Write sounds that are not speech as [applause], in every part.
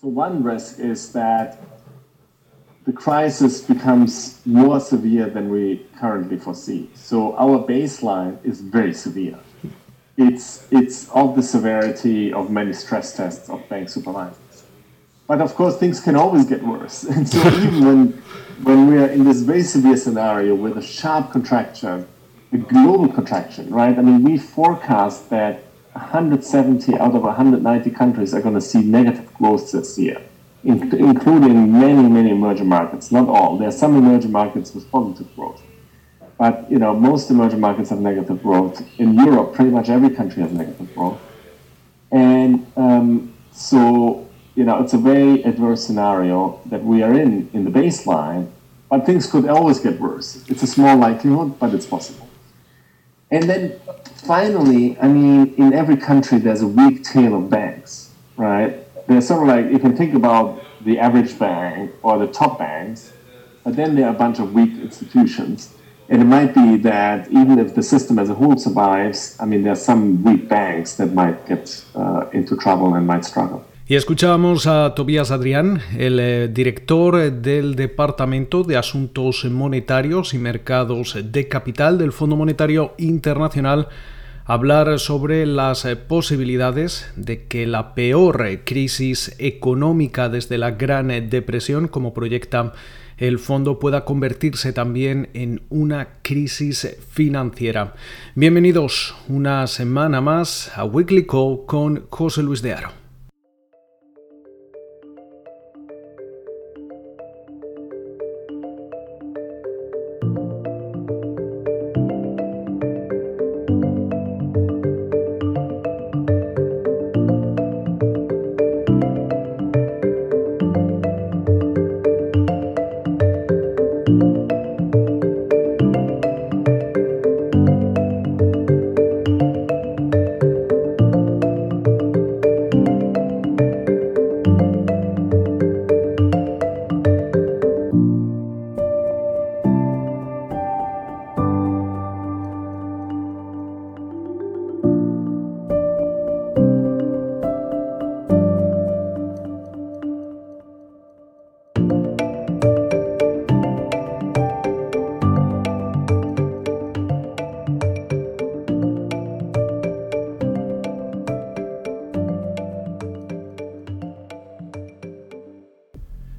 So one risk is that the crisis becomes more severe than we currently foresee. So our baseline is very severe. It's, it's of the severity of many stress tests of bank supervisors. But of course, things can always get worse. [laughs] And so even when, when we are in this very severe scenario with a sharp contraction, a global contraction, right? I mean, we forecast that 170 out of 190 countries are going to see negative growth this year in, including many, many emerging markets. Not all. There are some emerging markets with positive growth. But you know, most emerging markets have negative growth. In Europe, pretty much every country has negative growth. And um, so, you know, it's a very adverse scenario that we are in in the baseline. But things could always get worse. It's a small likelihood, but it's possible. And then finally, I mean, in every country, there's a weak tail of banks, right? there's sort of like you can think about the average bank or the top banks, but then there are a bunch of weak institutions. And it might be that even if the system as a whole survives, I mean, there are some weak banks that might get uh, into trouble and might struggle. Y escuchábamos a Tobias Adrián, el eh, director del Departamento de Asuntos Monetarios y Mercados de Capital del Fondo Monetario Internacional hablar sobre las eh, posibilidades de que la peor eh, crisis económica desde la Gran eh, Depresión, como proyecta el fondo, pueda convertirse también en una crisis financiera. Bienvenidos una semana más a Weekly Call con José Luis de Aro.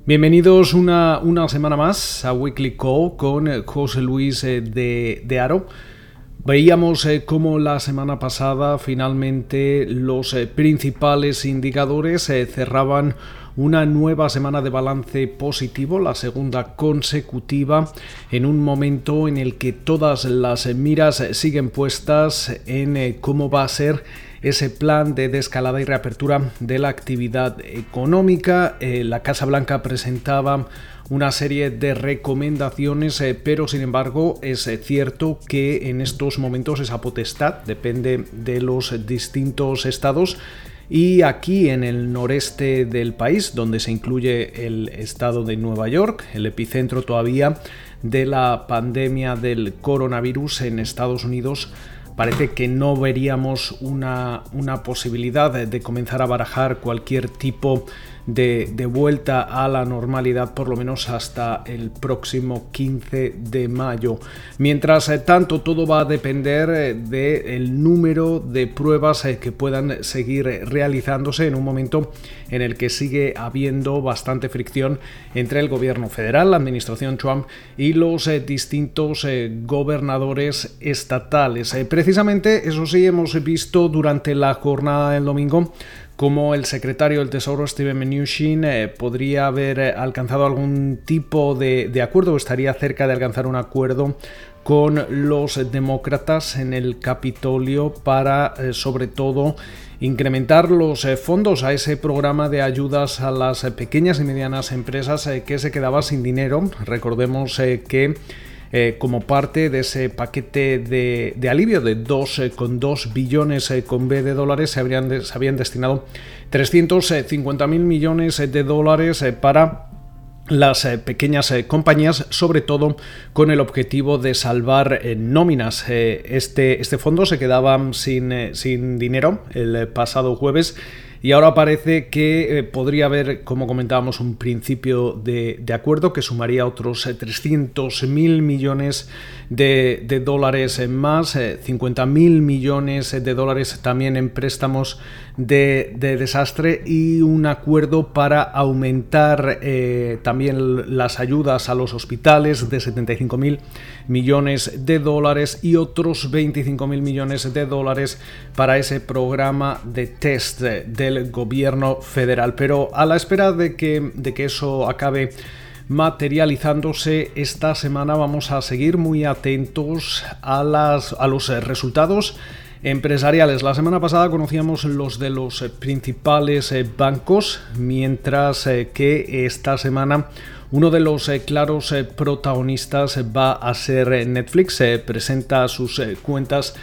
Bienvenidos una, una, semana más a Weekly Call con eh, José Luis eh, de, de Aro. Veíamos eh, cómo la semana pasada finalmente los principales indicadores cerraban una nueva semana de balance positivo, la segunda consecutiva, en un momento en el que todas las miras siguen puestas en cómo va a ser ese plan de descalada y reapertura de la actividad económica. Eh, la Casa Blanca presentaba una serie de recomendaciones, eh, pero sin embargo es eh, cierto que en estos momentos esa potestad depende de los distintos estados y aquí en el noreste del país, donde se incluye el estado de Nueva York, el epicentro todavía de la pandemia del coronavirus en Estados Unidos, parece que no veríamos una, una posibilidad de, comenzar a barajar cualquier tipo de, vuelta a la normalidad por lo menos hasta el próximo 15 de mayo. Mientras eh, tanto, todo va a depender eh, del número de pruebas eh, que puedan seguir realizándose en un momento en el que sigue habiendo bastante fricción entre el gobierno federal, la administración Trump y los distintos gobernadores estatales. precisamente eso sí hemos visto durante la jornada del domingo como el secretario del Tesoro, Steven Mnuchin, eh, podría haber eh, alcanzado algún tipo de, acuerdo o estaría cerca de alcanzar un acuerdo con los demócratas en el Capitolio para, eh, sobre todo, incrementar los fondos a ese programa de ayudas a las pequeñas y medianas empresas que se quedaba sin dinero. Recordemos que eh, como parte de ese paquete de, alivio de 2,2 eh, billones eh, con B de dólares, se, habrían se habían destinado 350 mil millones de dólares para las pequeñas compañías, sobre todo con el objetivo de salvar nóminas. este, este fondo se quedaba sin, sin dinero el pasado jueves y ahora parece que podría haber, como comentábamos, un principio de, acuerdo que sumaría otros 300 mil millones de, dólares más, 50 mil millones de dólares también en préstamos de, desastre y un acuerdo para aumentar también las ayudas a los hospitales de 75 mil millones de dólares y otros 25 mil millones de dólares para ese programa de test gobierno federal. Pero a la espera de que, de que eso acabe materializándose esta semana vamos a seguir muy atentos a, las, a los resultados empresariales. La semana pasada conocíamos los de los principales bancos, mientras que esta semana uno de los eh, claros eh, protagonistas va a ser eh, Netflix. presenta sus cuentas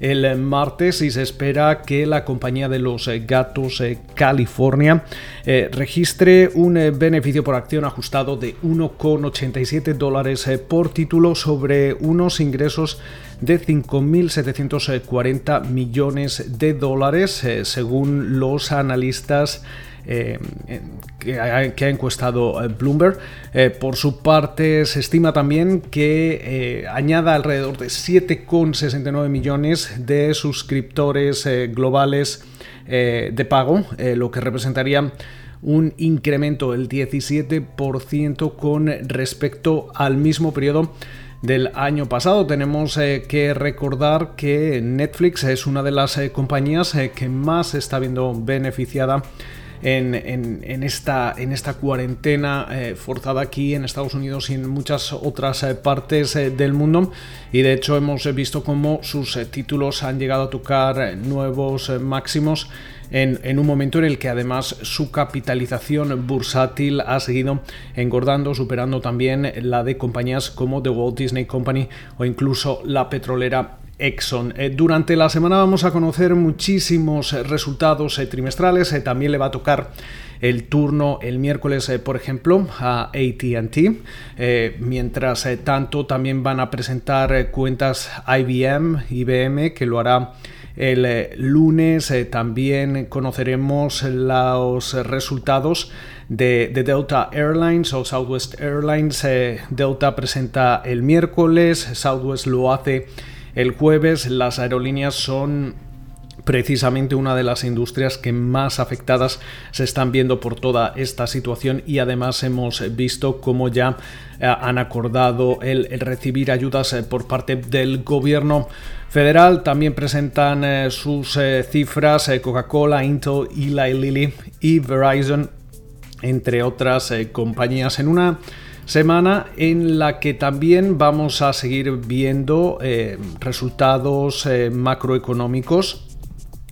el martes y se espera que la compañía de los gatos California registre un beneficio por acción ajustado de 1,87 dólares por título sobre unos ingresos de 5.740 millones de dólares según los analistas eh, que, ha, encuestado eh, Bloomberg. Eh, por su parte, se estima también que añada alrededor de 7,69 millones de suscriptores globales de pago, lo que representaría un incremento del 17% con respecto al mismo periodo del año pasado. Tenemos que recordar que Netflix es una de las compañías que más está viendo beneficiada en, esta, en esta cuarentena eh, forzada aquí en Estados Unidos y en muchas otras eh, partes eh, del mundo. Y de hecho hemos visto cómo sus títulos han llegado a tocar nuevos máximos. En, en, un momento en el que además su capitalización bursátil ha seguido engordando, superando también la de compañías como The Walt Disney Company o incluso la petrolera Exxon. Eh, durante la semana vamos a conocer muchísimos eh, resultados eh, trimestrales. también le va a tocar el turno el miércoles, por ejemplo, a ATT. mientras tanto, también van a presentar cuentas IBM, IBM, que lo hará el lunes. también conoceremos los resultados de, de, Delta Airlines o Southwest Airlines. Delta presenta el miércoles, Southwest lo hace el jueves las aerolíneas son precisamente una de las industrias que más afectadas se están viendo por toda esta situación y además hemos visto cómo ya eh, han acordado el, recibir ayudas eh, por parte del gobierno federal. También presentan eh, sus cifras Coca-Cola, Intel, Eli Lilly y Verizon, entre otras compañías en una Semana en la que también vamos a seguir viendo eh, resultados eh, macroeconómicos.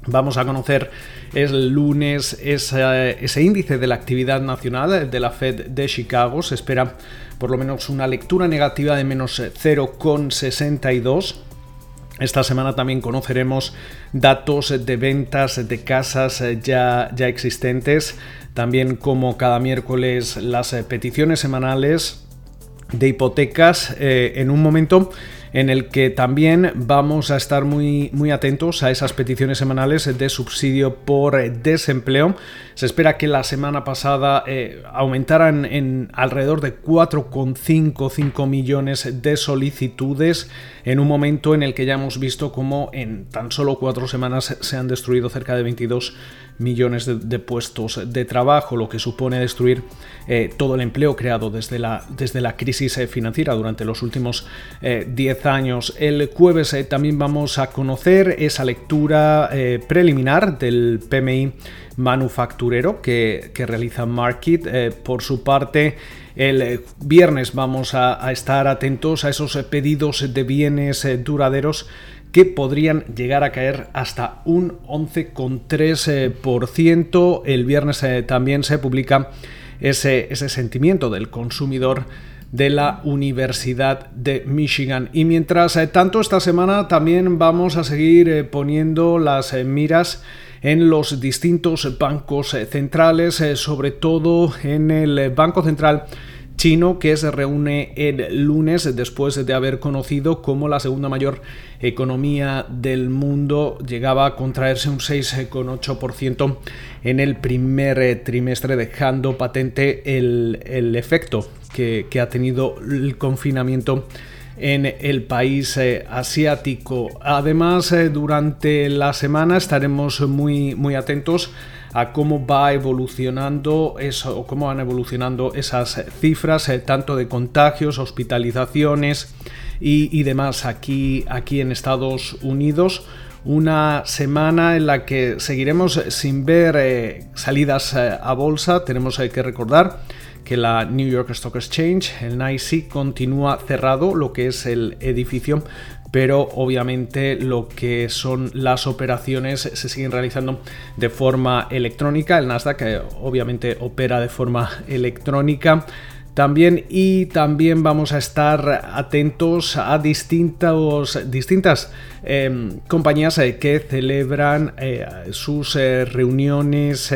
Vamos a conocer el lunes ese índice de la actividad nacional de la Fed de Chicago. Se espera por lo menos una lectura negativa de menos 0,62. Esta semana también conoceremos datos de ventas de casas ya, ya existentes. También como cada miércoles las eh, peticiones semanales de hipotecas eh, en un momento en el que también vamos a estar muy, muy atentos a esas peticiones semanales de subsidio por desempleo. Se espera que la semana pasada eh, aumentaran en alrededor de 4,55 millones de solicitudes en un momento en el que ya hemos visto cómo en tan solo cuatro semanas se han destruido cerca de 22 millones de, puestos de trabajo, lo que supone destruir eh, todo el empleo creado desde la, desde la crisis eh, financiera durante los últimos 10 eh, años. El jueves también vamos a conocer esa lectura preliminar del PMI manufacturero que, realiza Market. por su parte, el viernes vamos a, estar atentos a esos pedidos de bienes duraderos que podrían llegar a caer hasta un 11,3%. El viernes eh, también se publica ese, ese sentimiento del consumidor de la Universidad de Michigan. Y mientras eh, tanto, esta semana también vamos a seguir eh, poniendo las miras en los distintos bancos centrales, sobre todo en el Banco Central chino que se reúne el lunes después de haber conocido cómo la segunda mayor economía del mundo llegaba a contraerse un 6,8% en el primer trimestre dejando patente el, efecto que, que ha tenido el confinamiento en el país eh, asiático. Además, eh, durante la semana estaremos muy, muy atentos a cómo va evolucionando eso, cómo van evolucionando esas cifras, eh, tanto de contagios, hospitalizaciones y, demás aquí, aquí en Estados Unidos una semana en la que seguiremos sin ver salidas a bolsa. Tenemos que recordar que la New York Stock Exchange, el NYSE, continúa cerrado, lo que es el edificio, pero obviamente lo que son las operaciones se siguen realizando de forma electrónica. El Nasdaq obviamente opera de forma electrónica también y también vamos a estar atentos a distintos, distintas em, compañías eh, que celebran eh, sus eh, reuniones,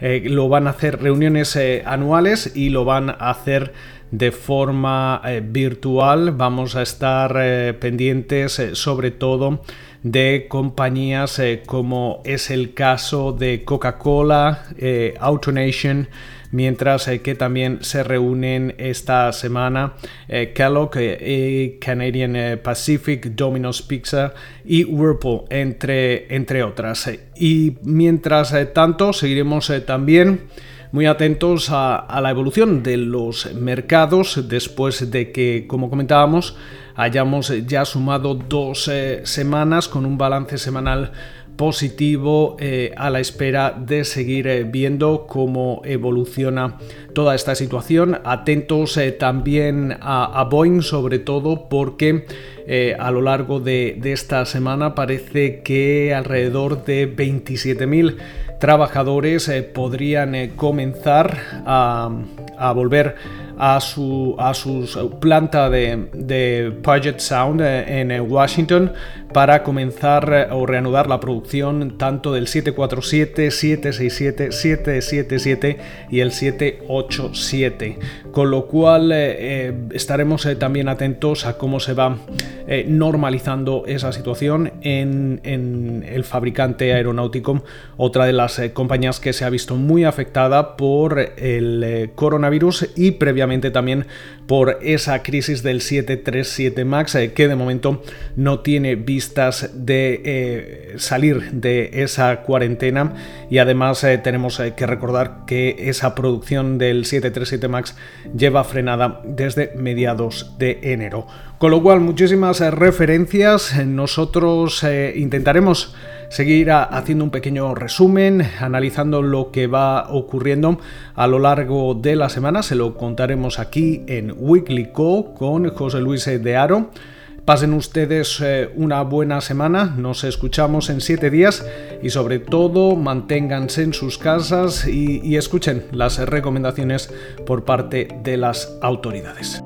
lo van a hacer reuniones anuales y lo van a hacer de forma virtual. Vamos a estar pendientes sobre todo de compañías como es el caso de Coca-Cola, AutoNation, mientras eh, que también se reúnen esta semana eh, Kellogg, eh, Canadian Pacific, Domino's Pizza y Whirlpool, entre, entre otras. Y mientras tanto, seguiremos también muy atentos a, la evolución de los mercados después de que, como comentábamos, hayamos ya sumado dos semanas con un balance semanal positivo eh, a la espera de seguir eh, viendo cómo evoluciona toda esta situación. Atentos eh, también a, Boeing sobre todo porque a lo largo de, esta semana parece que alrededor de 27.000 trabajadores podrían comenzar a, volver a su, a planta de, de Puget Sound eh, en eh, Washington para comenzar eh, o reanudar la producción tanto del 747, 767, 777 y el 787. Con lo cual estaremos también atentos a cómo se va normalizando esa situación en, el fabricante aeronáutico, otra de las compañías que se ha visto muy afectada por el coronavirus y previamente también por esa crisis del 737 MAX eh, que de momento no tiene vistas de eh, salir de esa cuarentena y además eh, tenemos que recordar que esa producción del 737 MAX lleva frenada desde mediados de enero. Con lo cual muchísimas referencias, nosotros intentaremos seguir haciendo un pequeño resumen, analizando lo que va ocurriendo a lo largo de la semana. Se lo contaremos aquí en Weekly Co con José Luis de Aro. Pasen ustedes eh, una buena semana, nos escuchamos en siete días y sobre todo manténganse en sus casas y escuchen las recomendaciones por parte de las autoridades.